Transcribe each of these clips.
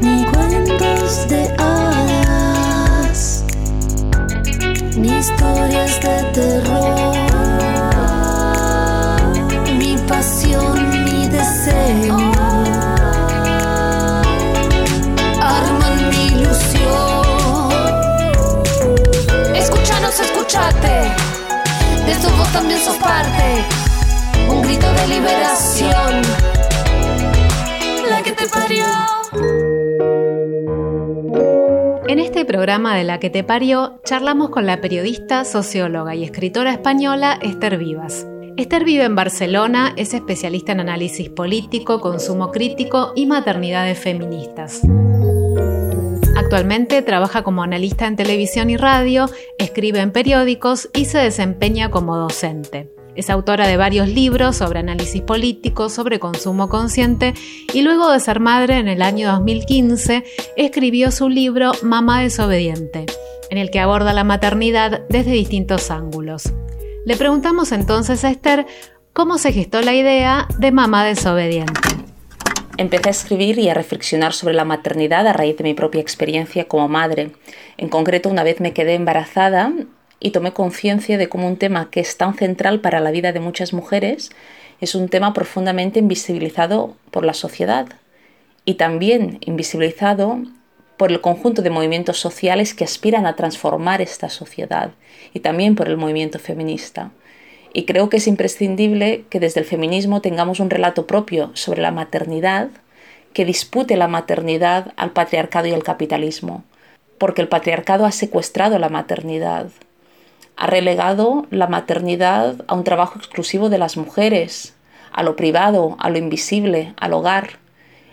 Ni cuentos de hadas, ni historias de terror. mi deseo. Arman mi ilusión. Escúchanos, escúchate. De tu voz también sos parte. Un grito de liberación. La que te parió. Este programa de La que te parió, charlamos con la periodista, socióloga y escritora española Esther Vivas. Esther vive en Barcelona, es especialista en análisis político, consumo crítico y maternidades feministas. Actualmente trabaja como analista en televisión y radio, escribe en periódicos y se desempeña como docente. Es autora de varios libros sobre análisis político, sobre consumo consciente y luego de ser madre en el año 2015 escribió su libro Mamá desobediente, en el que aborda la maternidad desde distintos ángulos. Le preguntamos entonces a Esther cómo se gestó la idea de mamá desobediente. Empecé a escribir y a reflexionar sobre la maternidad a raíz de mi propia experiencia como madre. En concreto, una vez me quedé embarazada y tomé conciencia de cómo un tema que es tan central para la vida de muchas mujeres es un tema profundamente invisibilizado por la sociedad y también invisibilizado por el conjunto de movimientos sociales que aspiran a transformar esta sociedad y también por el movimiento feminista. Y creo que es imprescindible que desde el feminismo tengamos un relato propio sobre la maternidad que dispute la maternidad al patriarcado y al capitalismo, porque el patriarcado ha secuestrado la maternidad, ha relegado la maternidad a un trabajo exclusivo de las mujeres, a lo privado, a lo invisible, al hogar,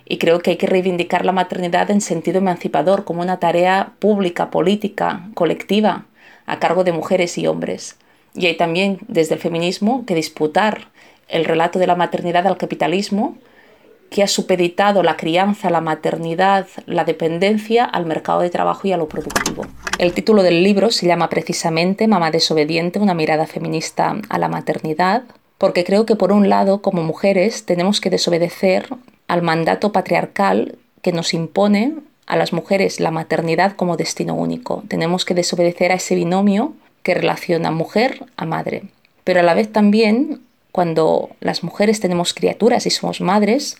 y creo que hay que reivindicar la maternidad en sentido emancipador como una tarea pública, política, colectiva, a cargo de mujeres y hombres. Y hay también desde el feminismo que disputar el relato de la maternidad al capitalismo, que ha supeditado la crianza, la maternidad, la dependencia al mercado de trabajo y a lo productivo. El título del libro se llama precisamente Mamá desobediente, una mirada feminista a la maternidad, porque creo que por un lado, como mujeres, tenemos que desobedecer al mandato patriarcal que nos impone a las mujeres la maternidad como destino único. Tenemos que desobedecer a ese binomio que relaciona mujer a madre. Pero a la vez también, cuando las mujeres tenemos criaturas y somos madres,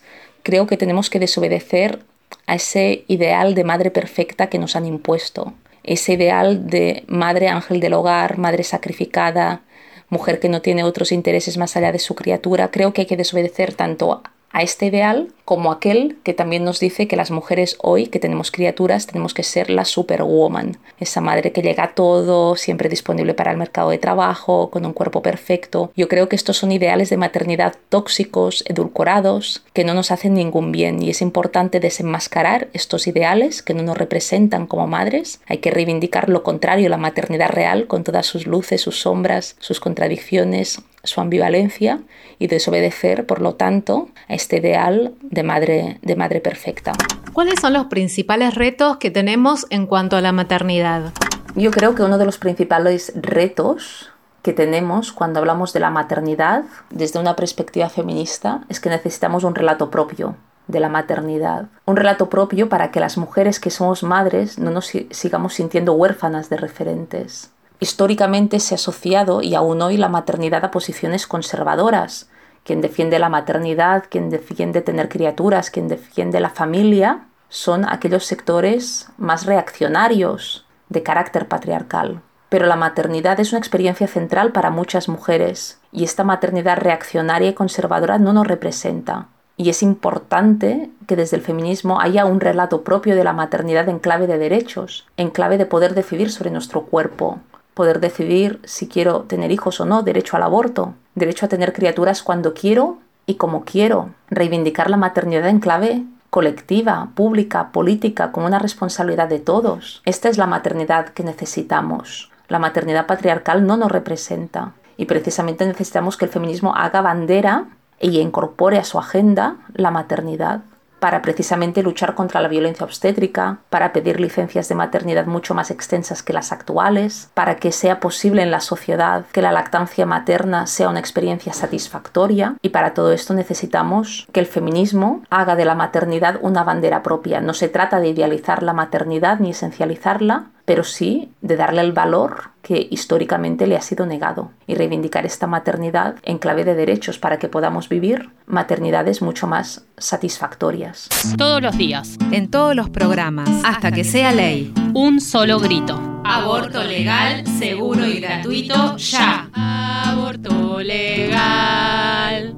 creo que tenemos que desobedecer a ese ideal de madre perfecta que nos han impuesto. Ese ideal de madre ángel del hogar, madre sacrificada, mujer que no tiene otros intereses más allá de su criatura. Creo que hay que desobedecer tanto a este ideal como aquel que también nos dice que las mujeres hoy que tenemos criaturas tenemos que ser la superwoman, esa madre que llega a todo, siempre disponible para el mercado de trabajo, con un cuerpo perfecto. Yo creo que estos son ideales de maternidad tóxicos, edulcorados, que no nos hacen ningún bien y es importante desenmascarar estos ideales que no nos representan como madres. Hay que reivindicar lo contrario, la maternidad real con todas sus luces, sus sombras, sus contradicciones, su ambivalencia y desobedecer, por lo tanto, a este ideal de madre, de madre perfecta. ¿Cuáles son los principales retos que tenemos en cuanto a la maternidad? Yo creo que uno de los principales retos que tenemos cuando hablamos de la maternidad desde una perspectiva feminista es que necesitamos un relato propio de la maternidad. Un relato propio para que las mujeres que somos madres no nos sigamos sintiendo huérfanas de referentes históricamente se ha asociado y aún hoy la maternidad a posiciones conservadoras. Quien defiende la maternidad, quien defiende tener criaturas, quien defiende la familia, son aquellos sectores más reaccionarios, de carácter patriarcal. Pero la maternidad es una experiencia central para muchas mujeres y esta maternidad reaccionaria y conservadora no nos representa. Y es importante que desde el feminismo haya un relato propio de la maternidad en clave de derechos, en clave de poder decidir sobre nuestro cuerpo, poder decidir si quiero tener hijos o no, derecho al aborto, derecho a tener criaturas cuando quiero y como quiero, reivindicar la maternidad en clave colectiva, pública, política, como una responsabilidad de todos. Esta es la maternidad que necesitamos. La maternidad patriarcal no nos representa y precisamente necesitamos que el feminismo haga bandera y incorpore a su agenda la maternidad para precisamente luchar contra la violencia obstétrica, para pedir licencias de maternidad mucho más extensas que las actuales, para que sea posible en la sociedad que la lactancia materna sea una experiencia satisfactoria y para todo esto necesitamos que el feminismo haga de la maternidad una bandera propia. No se trata de idealizar la maternidad ni esencializarla, pero sí de darle el valor que históricamente le ha sido negado y reivindicar esta maternidad en clave de derechos para que podamos vivir maternidades mucho más satisfactorias. Todos los días, En todos los programas, hasta que sea ley. un solo grito. Aborto legal, seguro y gratuito, ya. Aborto legal.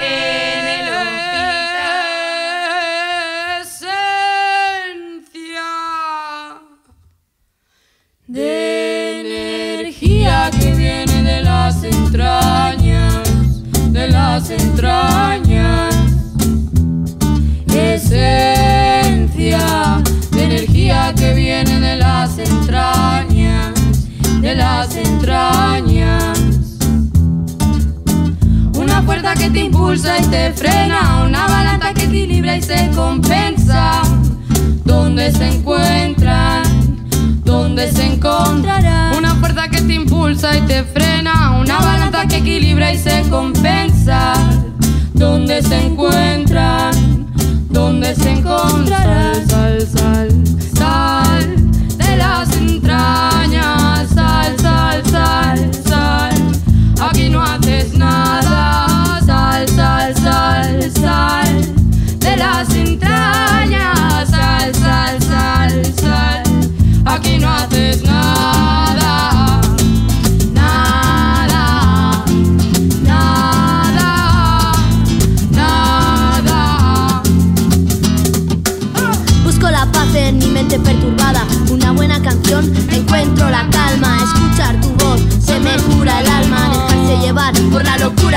En entrañas, de las entrañas. Esencia de energía que viene de las entrañas, de las entrañas. Una fuerza que te impulsa y te frena, una balanza que equilibra y se compensa. ¿Dónde se encuentran? ¿Dónde se encontrarán? Fuerza que te impulsa y te frena, una balanza que equilibra y se compensa. ¿Dónde se encuentran? ¿Dónde se encontrarán? Sal, sal, sal, sal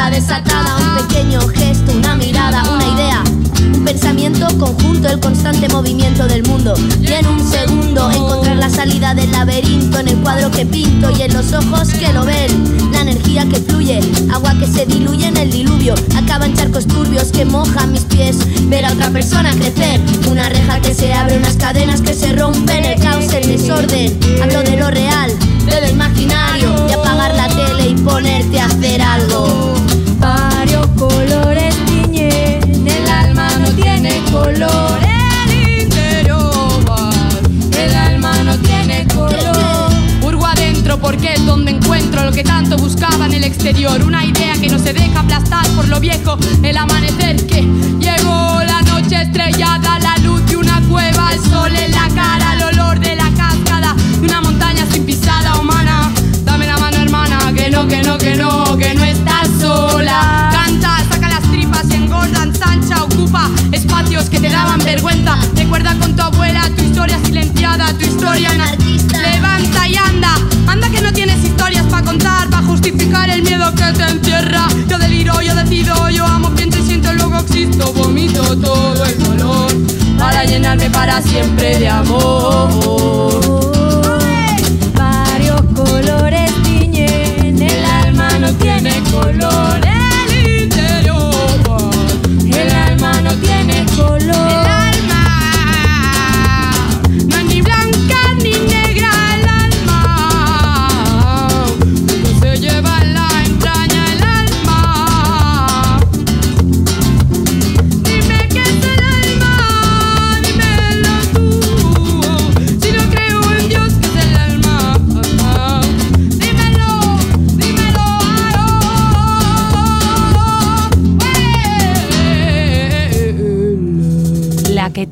desatada, un pequeño gesto, una mirada, una idea, un pensamiento conjunto, el constante movimiento del mundo, y en un segundo encontrar la salida del laberinto, en el cuadro que pinto y en los ojos que lo ven, la energía que fluye, agua que se diluye en el diluvio, acaba en charcos turbios que mojan mis pies, ver a otra persona crecer, una reja que se abre, unas cadenas que se rompen, el caos, el desorden, hablo de lo real, de lo imaginario, de apagar la tele y ponerte a hacer algo. Varios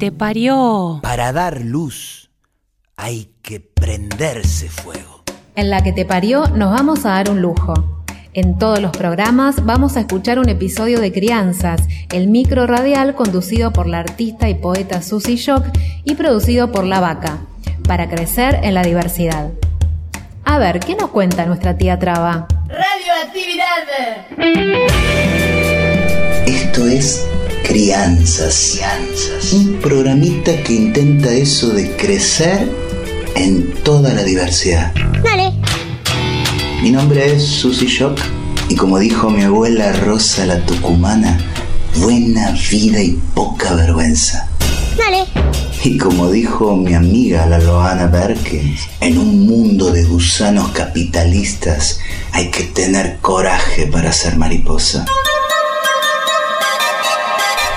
te parió. para dar luz hay que prenderse fuego. En la que te parió nos vamos a dar un lujo. En todos los programas vamos a escuchar un episodio de Crianzas, el micro radial conducido por la artista y poeta Susie Shock y producido por La Vaca, para crecer en la diversidad. A ver, ¿qué nos cuenta nuestra tía Traba? Radioactividad. Esto es Crianzas. Un programita que intenta eso de crecer en toda la diversidad. Dale. Mi nombre es Susy Shock y como dijo mi abuela Rosa la Tucumana, buena vida y poca vergüenza. Dale. Y como dijo mi amiga la Loana Berkins, en un mundo de gusanos capitalistas hay que tener coraje para ser mariposa.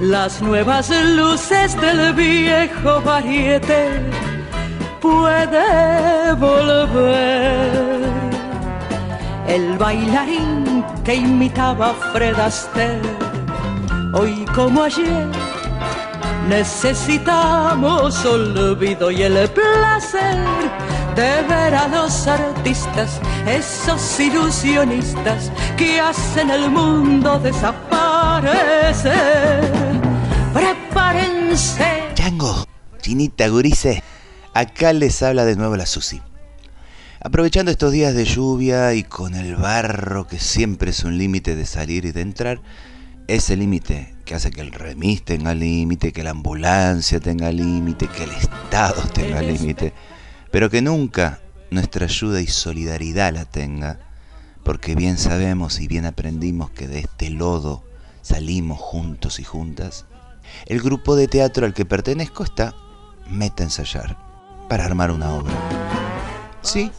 Las nuevas luces del viejo variete. Puede volver el bailarín que imitaba a Fred Astaire. Hoy como ayer necesitamos olvido y el placer de ver a los artistas, esos ilusionistas que hacen el mundo desaparecer. Prepárense. Chango, chinita, gurice, acá les habla de nuevo la Susi. Aprovechando estos días de lluvia y con el barro que siempre es un límite de salir y de entrar, ese límite que hace que el remis tenga límite, que la ambulancia tenga límite, que el Estado tenga límite, pero que nunca nuestra ayuda y solidaridad la tenga, porque bien sabemos y bien aprendimos que de este lodo salimos juntos y juntas, el grupo de teatro al que pertenezco está meta a ensayar para armar una obra. Sí,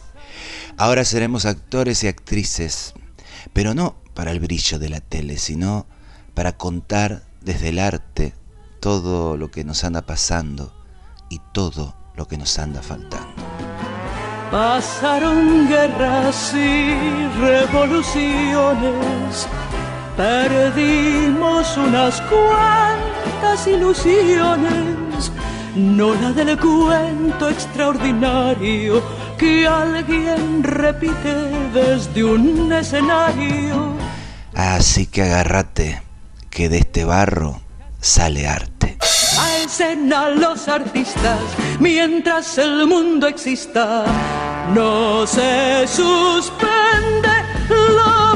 ahora seremos actores y actrices, pero no para el brillo de la tele, sino para contar desde el arte todo lo que nos anda pasando y todo lo que nos anda faltando. Pasaron guerras y revoluciones, perdimos unas cuantas ilusiones, no la del cuento extraordinario que alguien repite desde un escenario. Así que agárrate, que de este barro sale arte. A escena los artistas, mientras el mundo exista, no se suspende la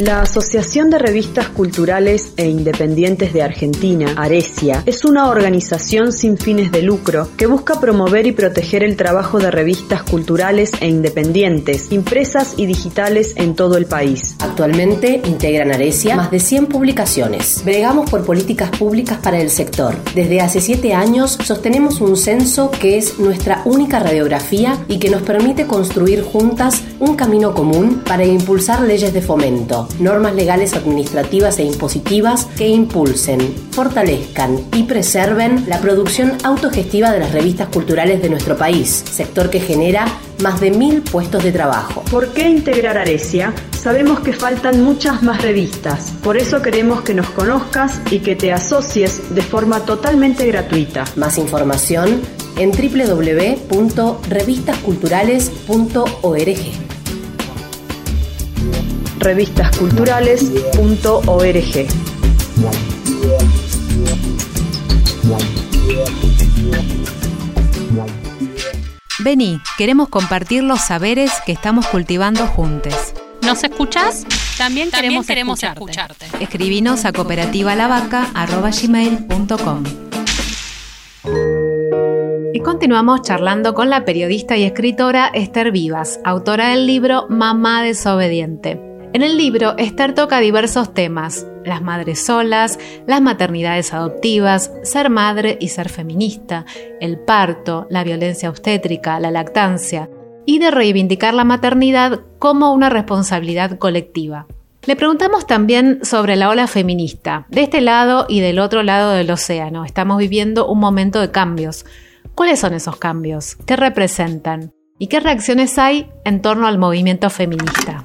La Asociación de Revistas Culturales e Independientes de Argentina, Aresia, es una organización sin fines de lucro que busca promover y proteger el trabajo de revistas culturales e independientes, impresas y digitales en todo el país. Actualmente integran Aresia más de 100 publicaciones. Bregamos por políticas públicas para el sector. Desde hace 7 años sostenemos un censo que es nuestra única radiografía y que nos permite construir juntas un camino común para impulsar leyes de fomento normas legales administrativas e impositivas que impulsen, fortalezcan y preserven la producción autogestiva de las revistas culturales de nuestro país, sector que genera más de mil puestos de trabajo. ¿Por qué integrar Aresia? Sabemos que faltan muchas más revistas, por eso queremos que nos conozcas y que te asocies de forma totalmente gratuita. Más información en www.revistasculturales.org revistasculturales.org. Vení, queremos compartir los saberes que estamos cultivando juntos. ¿Nos escuchás? También, queremos, escucharte. Escribinos a cooperativalavaca.gmail.com Y continuamos charlando con la periodista y escritora Esther Vivas, autora del libro Mamá desobediente. En el libro, Esther toca diversos temas, las madres solas, las maternidades adoptivas, ser madre y ser feminista, el parto, la violencia obstétrica, la lactancia, y de reivindicar la maternidad como una responsabilidad colectiva. Le preguntamos también sobre la ola feminista. De este lado y del otro lado del océano estamos viviendo un momento de cambios. ¿Cuáles son esos cambios? ¿Qué representan? ¿Y qué reacciones hay en torno al movimiento feminista?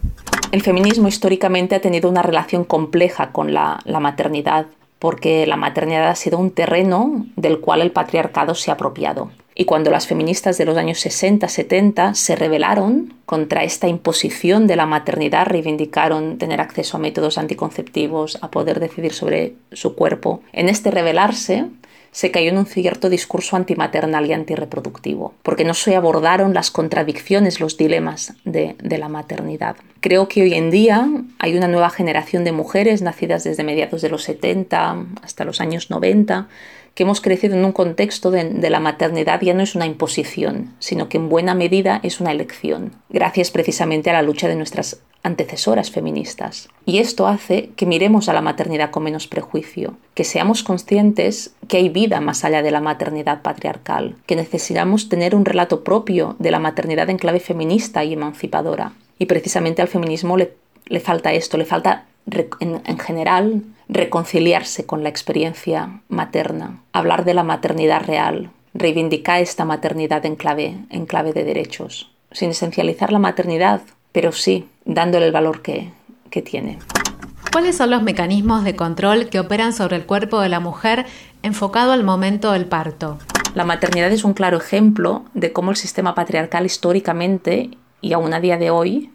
El feminismo históricamente ha tenido una relación compleja con la, maternidad, porque la maternidad ha sido un terreno del cual el patriarcado se ha apropiado. Y cuando las feministas de los años 60-70 se rebelaron contra esta imposición de la maternidad, reivindicaron tener acceso a métodos anticonceptivos, a poder decidir sobre su cuerpo, en este rebelarse se cayó en un cierto discurso antimaternal y antirreproductivo, porque no se abordaron las contradicciones, los dilemas de, de, la maternidad. Creo que hoy en día hay una nueva generación de mujeres nacidas desde mediados de los 70 hasta los años 90 que hemos crecido en un contexto de, la maternidad ya no es una imposición, sino que en buena medida es una elección, gracias precisamente a la lucha de nuestras antecesoras feministas. Y esto hace que miremos a la maternidad con menos prejuicio, que seamos conscientes que hay vida más allá de la maternidad patriarcal, que necesitamos tener un relato propio de la maternidad en clave feminista y emancipadora. Y precisamente al feminismo le, falta esto, le falta en, general, reconciliarse con la experiencia materna, hablar de la maternidad real, reivindicar esta maternidad en clave, en clave de derechos, sin esencializar la maternidad, pero sí dándole el valor que, que tiene. ¿Cuáles son los mecanismos de control que operan sobre el cuerpo de la mujer enfocado al momento del parto? La maternidad es un claro ejemplo de cómo el sistema patriarcal históricamente y aún a día de hoy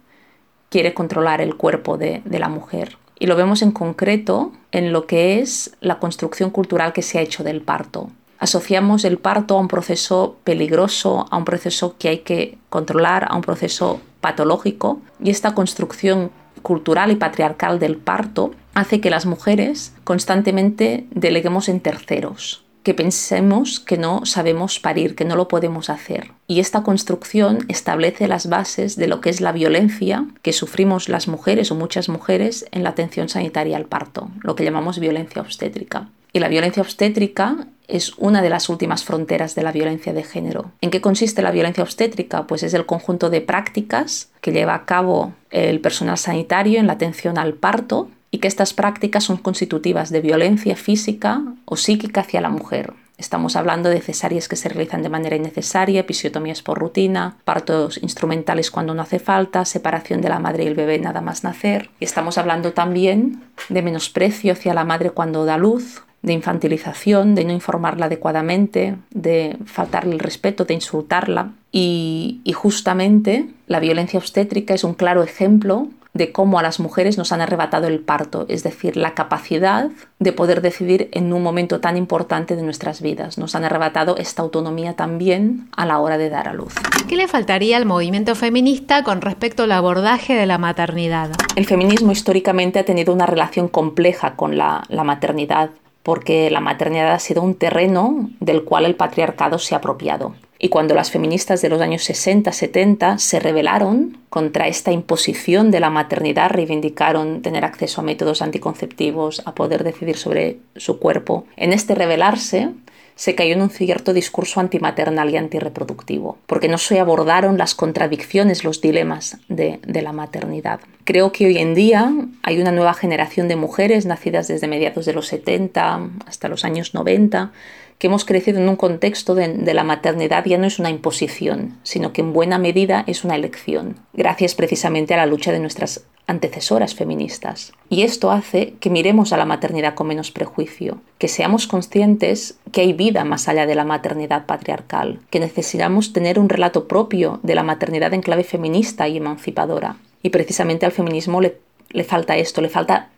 quiere controlar el cuerpo de, la mujer. Y lo vemos en concreto en lo que es la construcción cultural que se ha hecho del parto. Asociamos el parto a un proceso peligroso, a un proceso que hay que controlar, a un proceso patológico. Y esta construcción cultural y patriarcal del parto hace que las mujeres constantemente deleguemos en terceros que pensemos que no sabemos parir, que no lo podemos hacer. Y esta construcción establece las bases de lo que es la violencia que sufrimos las mujeres o muchas mujeres en la atención sanitaria al parto, lo que llamamos violencia obstétrica. Y la violencia obstétrica es una de las últimas fronteras de la violencia de género. ¿En qué consiste la violencia obstétrica? Pues es el conjunto de prácticas que lleva a cabo el personal sanitario en la atención al parto y que estas prácticas son constitutivas de violencia física o psíquica hacia la mujer. Estamos hablando de cesáreas que se realizan de manera innecesaria, episiotomías por rutina, partos instrumentales cuando no hace falta, separación de la madre y el bebé nada más nacer. Y estamos hablando también de menosprecio hacia la madre cuando da luz, de infantilización, de no informarla adecuadamente, de faltarle el respeto, de insultarla. Y, y justamente la violencia obstétrica es un claro ejemplo de cómo a las mujeres nos han arrebatado el parto, es decir, la capacidad de poder decidir en un momento tan importante de nuestras vidas. Nos han arrebatado esta autonomía también a la hora de dar a luz. ¿Qué le faltaría al movimiento feminista con respecto al abordaje de la maternidad? El feminismo históricamente ha tenido una relación compleja con la, la maternidad porque la maternidad ha sido un terreno del cual el patriarcado se ha apropiado. Y cuando las feministas de los años 60-70 se rebelaron contra esta imposición de la maternidad, reivindicaron tener acceso a métodos anticonceptivos, a poder decidir sobre su cuerpo, en este rebelarse se cayó en un cierto discurso antimaternal y antirreproductivo, porque no se abordaron las contradicciones, los dilemas de, de, la maternidad. Creo que hoy en día hay una nueva generación de mujeres nacidas desde mediados de los 70 hasta los años 90 que hemos crecido en un contexto de, la maternidad ya no es una imposición, sino que en buena medida es una elección, gracias precisamente a la lucha de nuestras antecesoras feministas. Y esto hace que miremos a la maternidad con menos prejuicio, que seamos conscientes que hay vida más allá de la maternidad patriarcal, que necesitamos tener un relato propio de la maternidad en clave feminista y emancipadora. Y precisamente al feminismo le falta esto, le falta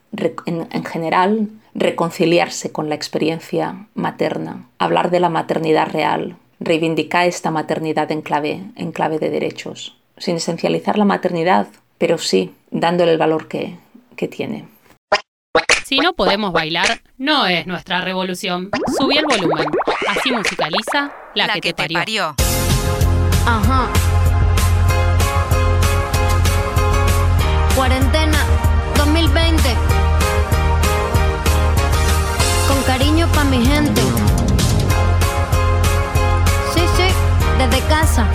en, general reconciliarse con la experiencia materna, hablar de la maternidad real, reivindicar esta maternidad en clave, en clave de derechos, sin esencializar la maternidad, pero sí dándole el valor que, que tiene. Si no podemos bailar, no es nuestra revolución. Subí el volumen. Así musicaliza la, que, te parió. Ajá. Cuarentena 2020. Mi gente. Sí, sí, desde casa.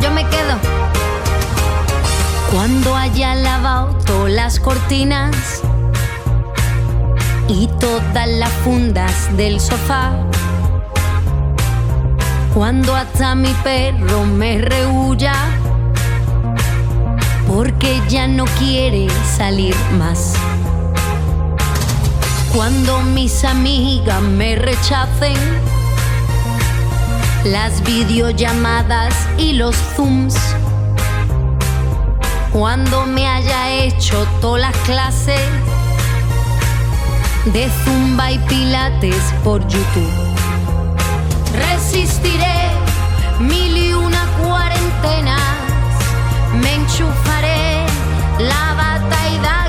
Yo me quedo. Cuando haya lavado todas las cortinas y todas las fundas del sofá. Cuando hasta mi perro me rehuya porque ya no quiere salir más. Cuando mis amigas me rechacen, las videollamadas y los zooms. Cuando me haya hecho todas las clases de zumba y pilates por YouTube. Resistiré mil y una cuarentenas, me enchufaré la bata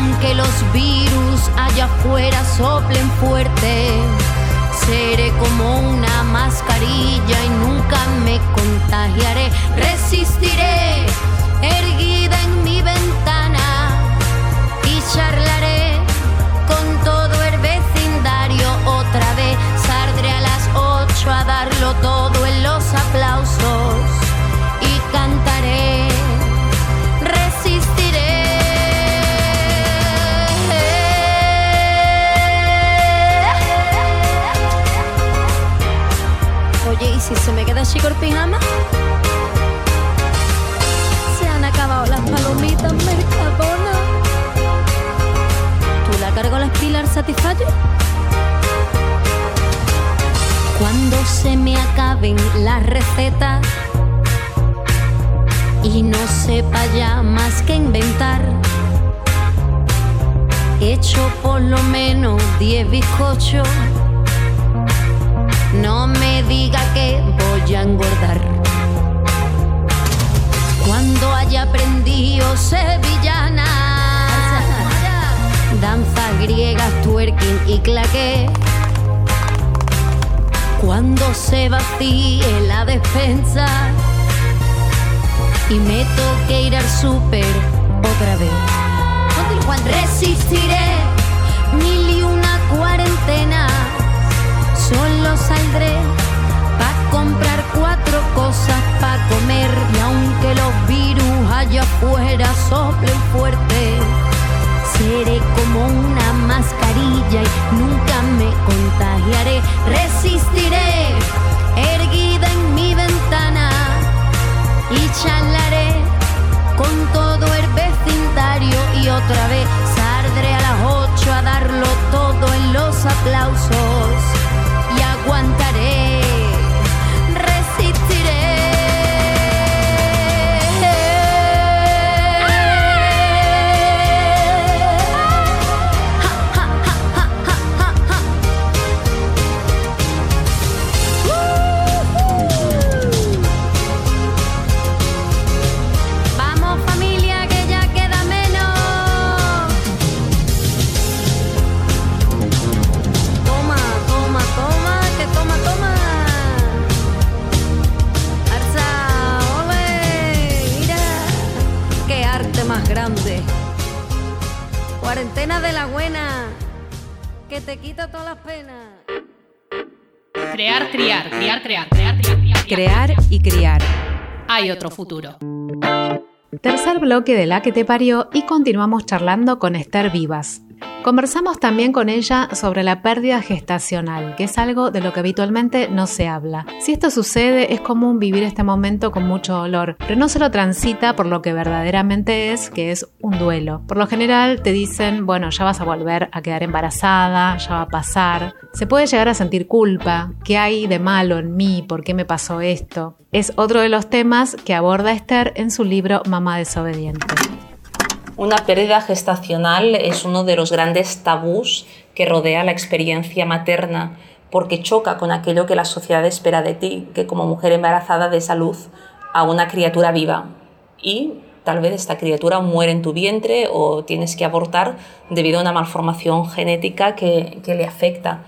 aunque los virus allá afuera soplen fuerte, seré como una mascarilla y nunca me contagiaré. Resistiré erguida en mi ventana y charlaré con todo el vecindario otra vez. Saldré a las ocho a darlo todo en los aplausos si se me queda chico el pijama? Se han acabado las palomitas mercadona. ¿Tú la cargo las pilas satisfactorio? Cuando se me acaben las recetas y no sepa ya más que inventar, hecho por lo menos 10 bizcochos. No me diga que voy a engordar. Cuando haya aprendido sevillana, danza griega, twerking y claqué. Cuando se vacíe la despensa y me toque ir al súper otra vez. Resistiré mil y una cuarentena solo saldré pa' comprar cuatro cosas pa' comer. Y aunque los virus allá afuera soplen fuerte, seré como una mascarilla y nunca me contagiaré. Resistiré erguida en mi ventana y charlaré con todo el vecindario. Y otra vez saldré a las ocho a darlo todo en los aplausos que te quita todas las penas. Crear, criar, criar, crear, crear, criar, criar. Crear y criar. Hay otro futuro. Tercer bloque de La que te parió y continuamos charlando con Esther Vivas. Conversamos también con ella sobre la pérdida gestacional, que es algo de lo que habitualmente no se habla. Si esto sucede, es común vivir este momento con mucho dolor, pero no se lo transita por lo que verdaderamente es, que es un duelo. Por lo general te dicen, bueno, ya vas a volver a quedar embarazada, ya va a pasar. Se puede llegar a sentir culpa, ¿qué hay de malo en mí? ¿Por qué me pasó esto? Es otro de los temas que aborda Esther en su libro Mamá desobediente. Una pérdida gestacional es uno de los grandes tabús que rodea la experiencia materna, porque choca con aquello que la sociedad espera de ti, que como mujer embarazada des a luz a una criatura viva y tal vez esta criatura muere en tu vientre o tienes que abortar debido a una malformación genética que, que le afecta.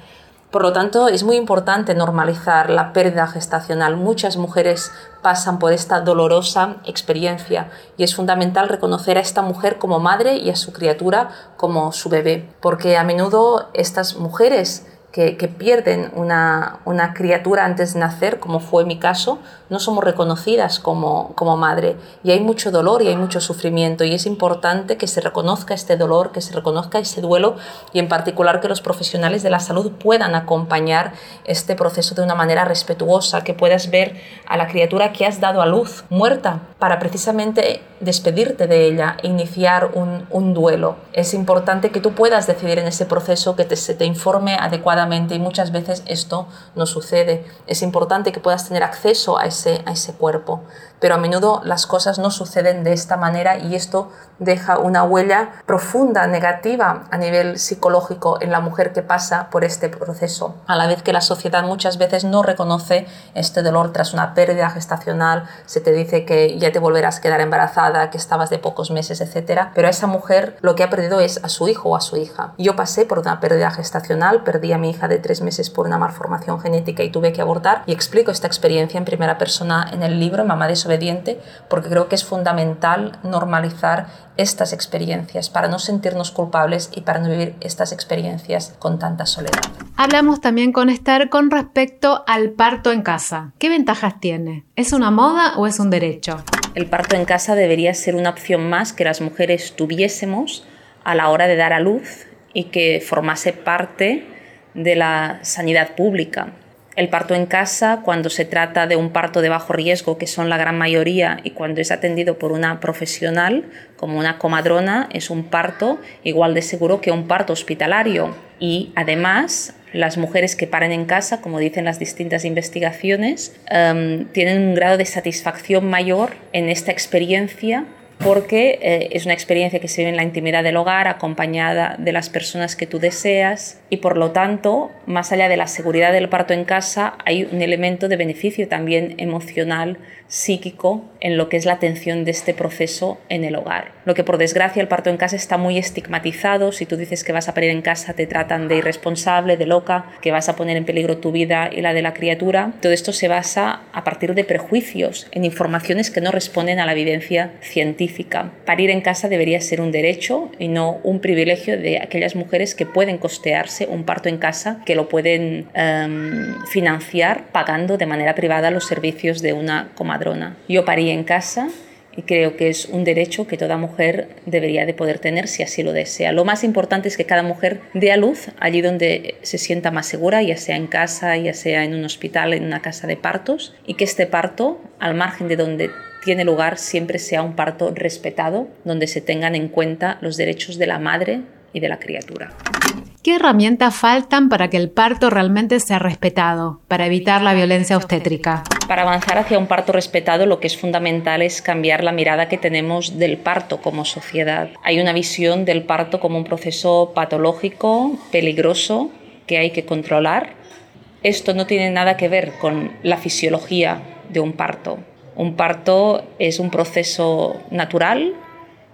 Por lo tanto, es muy importante normalizar la pérdida gestacional. Muchas mujeres pasan por esta dolorosa experiencia y es fundamental reconocer a esta mujer como madre y a su criatura como su bebé, porque a menudo estas mujeres que, pierden una, una, criatura antes de nacer, como fue mi caso, no somos reconocidas como, como madre. Y hay mucho dolor y hay mucho sufrimiento. Y es importante que se reconozca este dolor, que se reconozca ese duelo y en particular que los profesionales de la salud puedan acompañar este proceso de una manera respetuosa, que puedas ver a la criatura que has dado a luz muerta para precisamente despedirte de ella e iniciar un, un duelo. Es importante que tú puedas decidir en ese proceso que te, se te informe adecuadamente y muchas veces esto no sucede. Es importante que puedas tener acceso a ese, a ese cuerpo, pero a menudo las cosas no suceden de esta manera y esto deja una huella profunda, negativa a nivel psicológico en la mujer que pasa por este proceso, a la vez que la sociedad muchas veces no reconoce este dolor tras una pérdida gestacional, se te dice que ya te volverás a quedar embarazada, que estabas de pocos meses, etc. Pero a esa mujer lo que ha perdido es a su hijo o a su hija. Yo pasé por una pérdida gestacional, perdí a mi hija de tres meses por una malformación genética y tuve que abortar y explico esta experiencia en primera persona en el libro Mamá desobediente porque creo que es fundamental normalizar estas experiencias para no sentirnos culpables y para no vivir estas experiencias con tanta soledad. Hablamos también con Esther con respecto al parto en casa. ¿Qué ventajas tiene? ¿Es una moda o es un derecho? El parto en casa debería ser una opción más que las mujeres tuviésemos a la hora de dar a luz y que formase parte de la sanidad pública. El parto en casa, cuando se trata de un parto de bajo riesgo, que son la gran mayoría, y cuando es atendido por una profesional, como una comadrona, es un parto igual de seguro que un parto hospitalario. Y además, las mujeres que paren en casa, como dicen las distintas investigaciones, em, tienen un grado de satisfacción mayor en esta experiencia porque eh, es una experiencia que se vive en la intimidad del hogar, acompañada de las personas que tú deseas y por lo tanto, más allá de la seguridad del parto en casa, hay un elemento de beneficio también emocional, psíquico, en lo que es la atención de este proceso en el hogar. Lo que por desgracia el parto en casa está muy estigmatizado, si tú dices que vas a parir en casa te tratan de irresponsable, de loca, que vas a poner en peligro tu vida y la de la criatura. Todo esto se basa a partir de prejuicios, en informaciones que no responden a la evidencia científica Parir en casa debería ser un derecho y no un privilegio de aquellas mujeres que pueden costearse un parto en casa, que lo pueden em, financiar pagando de manera privada los servicios de una comadrona. Yo parí en casa y creo que es un derecho que toda mujer debería de poder tener si así lo desea. Lo más importante es que cada mujer dé a luz allí donde se sienta más segura, ya sea en casa, ya sea en un hospital, en una casa de partos, y que este parto, al margen de donde tiene lugar siempre sea un parto respetado, donde se tengan en cuenta los derechos de la madre y de la criatura. ¿Qué herramientas faltan para que el parto realmente sea respetado, para evitar la violencia obstétrica? Para avanzar hacia un parto respetado lo que es fundamental es cambiar la mirada que tenemos del parto como sociedad. Hay una visión del parto como un proceso patológico, peligroso, que hay que controlar. Esto no tiene nada que ver con la fisiología de un parto. Un parto es un proceso natural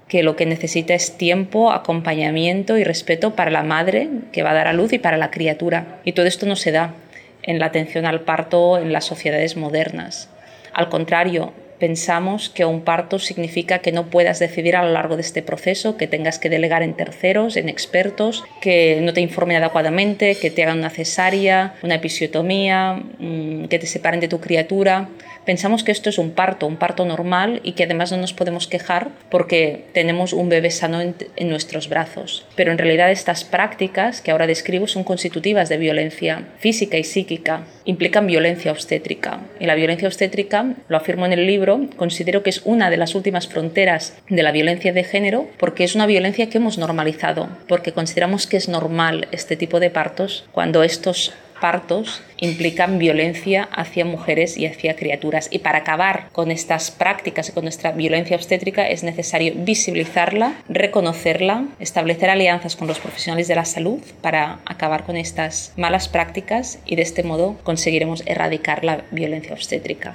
que lo que necesita es tiempo, acompañamiento y respeto para la madre que va a dar a luz y para la criatura. Y todo esto no se da en la atención al parto en las sociedades modernas. Al contrario, pensamos que un parto significa que no puedas decidir a lo largo de este proceso, que tengas que delegar en terceros, en expertos, que no te informen adecuadamente, que te hagan una cesárea, una episiotomía, mm, que te separen de tu criatura. Pensamos que esto es un parto, un parto normal y que además no nos podemos quejar porque tenemos un bebé sano en, nuestros brazos. Pero en realidad estas prácticas que ahora describo son constitutivas de violencia física y psíquica, implican violencia obstétrica. Y la violencia obstétrica, lo afirmo en el libro, considero que es una de las últimas fronteras de la violencia de género porque es una violencia que hemos normalizado, porque consideramos que es normal este tipo de partos cuando estos partos implican violencia hacia mujeres y hacia criaturas. Y para acabar con estas prácticas y con nuestra violencia obstétrica es necesario visibilizarla, reconocerla, establecer alianzas con los profesionales de la salud para acabar con estas malas prácticas y de este modo conseguiremos erradicar la violencia obstétrica.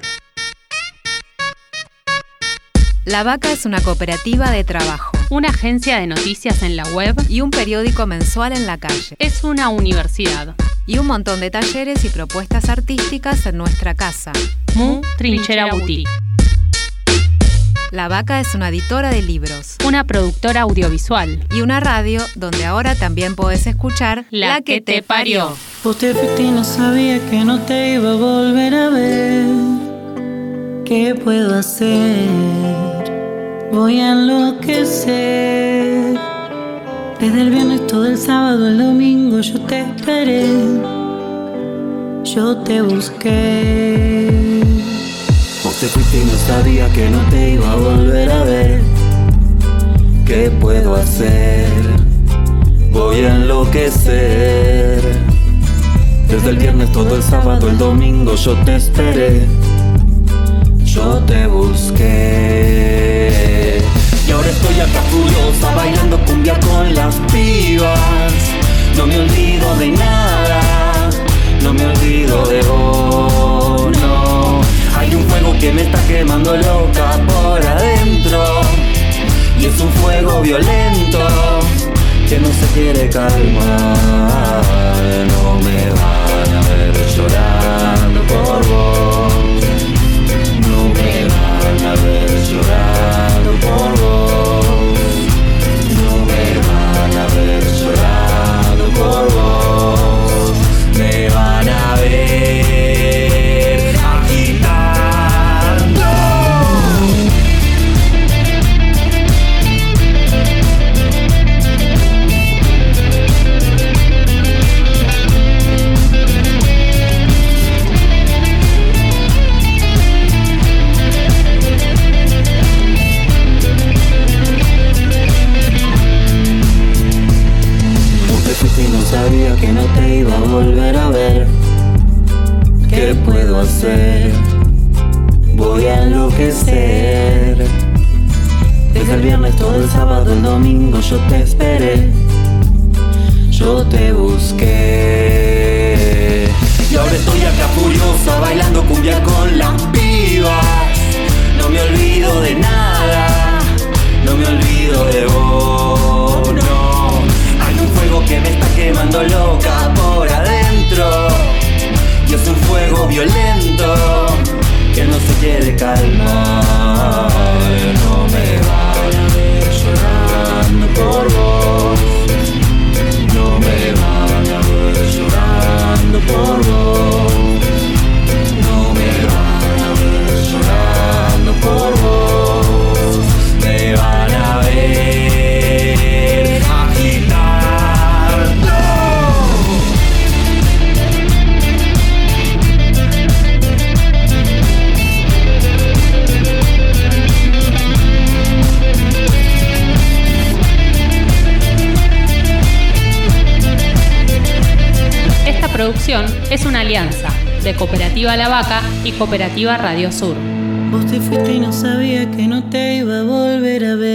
La Vaca es una cooperativa de trabajo, una agencia de noticias en la web y un periódico mensual en la calle. Es una universidad y un montón de talleres y propuestas artísticas en nuestra casa. Mu Trinchera Boutique. La Vaca es una editora de libros, una productora audiovisual y una radio donde ahora también puedes escuchar La, que, te parió. Vos te fuiste y no sabía que no te iba a volver a ver. ¿Qué puedo hacer? Voy a enloquecer. Desde el viernes todo el sábado, el domingo yo te esperé. Yo te busqué. Vos te fuiste y no sabía que no te iba a volver a ver. ¿Qué puedo hacer? Voy a enloquecer. Desde el viernes todo el sábado, el domingo yo te esperé. Yo te busqué. Y ahora estoy acá furiosa bailando cumbia con las pibas. No me olvido de nada, no me olvido de vos, no. Hay un fuego que me está quemando loca por adentro. Y es un fuego violento que no se quiere calmar. No me van a ver llorando por vos. Es una alianza de Cooperativa La Vaca y Cooperativa Radio Sur. Vos te fuiste y no que no te iba a volver a ver.